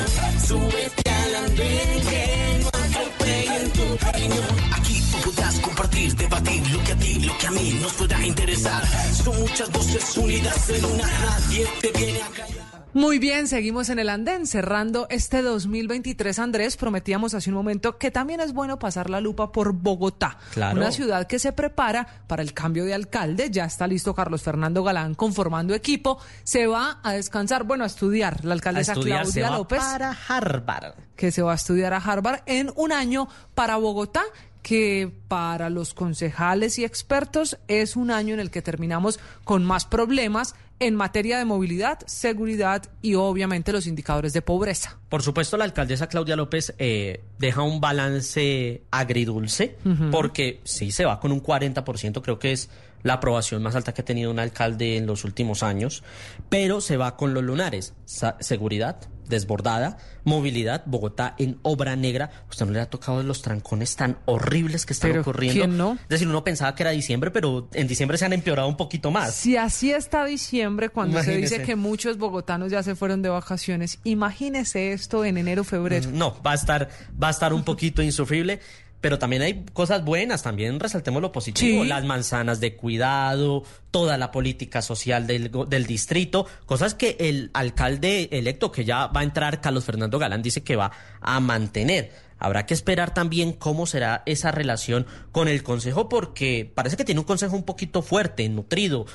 Súbete al andén que no atropellen tu camino. Aquí tú podrás compartir, debatir lo que a ti, lo que a mí nos pueda interesar. Son muchas voces unidas en una, nadie te viene a callar. Muy bien, seguimos en el andén, cerrando este 2023. Andrés, prometíamos hace un momento que también es bueno pasar la lupa por Bogotá, Claro. una ciudad que se prepara para el cambio de alcalde. Ya está listo Carlos Fernando Galán conformando equipo. Se va a descansar, bueno, a estudiar la A alcaldesa estudiar se Claudia va López, para Harvard. que se va a estudiar a Harvard en un año para Bogotá que para los concejales y expertos es un año en el que terminamos con más problemas en materia de movilidad, seguridad y obviamente los indicadores de pobreza. Por supuesto, la alcaldesa Claudia López eh, deja un balance agridulce, porque sí se va con un 40%, creo que es la aprobación más alta que ha tenido un alcalde en los últimos años, pero se va con los lunares, Sa- seguridad desbordada, movilidad, Bogotá en obra negra. Usted no le ha tocado los trancones tan horribles que están Pero, ocurriendo. ¿quién no? Es decir, uno pensaba que era diciembre, pero en diciembre se han empeorado un poquito más. Si así está diciembre, cuando se dice que muchos bogotanos ya se fueron de vacaciones, imagínese esto en enero, febrero. No, va a estar, va a estar un poquito insufrible. Pero también hay cosas buenas, también resaltemos lo positivo, Sí. las manzanas de cuidado, toda la política social del, del distrito, cosas que el alcalde electo que ya va a entrar, Carlos Fernando Galán, dice que va a mantener. Habrá que esperar también cómo será esa relación con el Consejo, porque parece que tiene un Consejo un poquito fuerte, nutrido.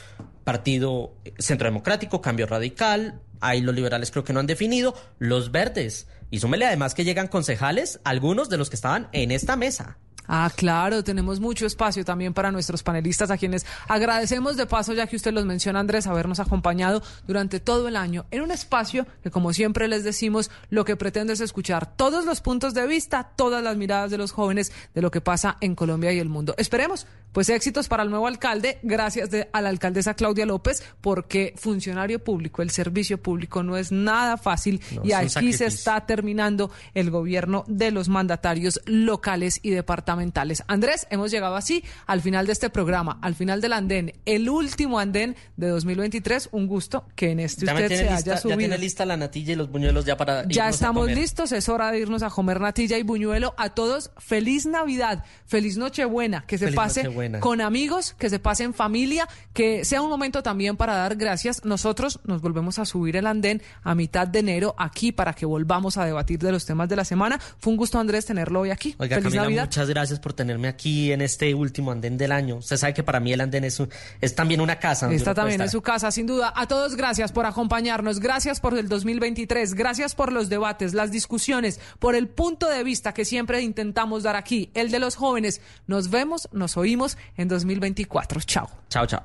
Partido Centro Democrático, Cambio Radical, ahí los liberales creo que no han definido, los verdes. Y súmele además que llegan concejales, algunos de los que estaban en esta mesa. Ah, claro, tenemos mucho espacio también para nuestros panelistas a quienes agradecemos de paso, ya que usted los menciona, Andrés, habernos acompañado durante todo el año en un espacio que, como siempre les decimos, lo que pretende es escuchar todos los puntos de vista, todas las miradas de los jóvenes de lo que pasa en Colombia y el mundo. Esperemos, pues éxitos para el nuevo alcalde, gracias de- a la alcaldesa Claudia López, porque funcionario público, el servicio público no es nada fácil No, y aquí se está terminando el gobierno de los mandatarios locales y departamentales. Andrés, hemos llegado así al final de este programa, al final del andén, el último andén de 2023. Un gusto que en este Ya, usted se lista, haya ya subido. tiene lista la natilla y los buñuelos ya para Ya a estamos comer. listos, es hora de irnos a comer natilla y buñuelo. A todos, feliz Navidad, feliz Nochebuena, que se Feliz pase Nochebuena. con amigos, que se pase en familia, que sea un momento también para dar gracias. Nosotros nos volvemos a subir el andén a mitad de enero aquí para que volvamos a debatir de los temas de la semana. Fue un gusto, Andrés, tenerlo hoy aquí. Oiga, feliz Camila, Navidad. muchas gracias por tenerme aquí en este último andén del año. Usted sabe que para mí el andén es, un- es también una casa. Esta también es su casa, sin duda. A todos, gracias por acompañarnos. Gracias por el 2023. Gracias por los debates, las discusiones, por el punto de vista que siempre intentamos dar aquí, el de los jóvenes. Nos vemos, nos oímos en 2024. Chao. Chao, chao.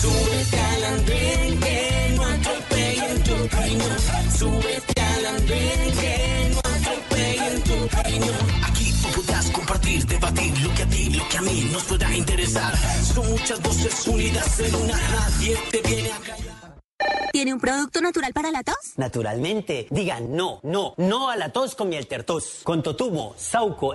Súbete al andén que no atropellen tu camino. Súbete al andén que no atropellen tu camino. Podrás compartir, debatir lo que a ti, lo que a mí nos pueda interesar. Son muchas voces unidas en una, nadie te viene a callar. ¿Tiene un producto natural para la tos? Naturalmente, digan no, no, no a la tos con miel tertos. Con Totumo, Sauco,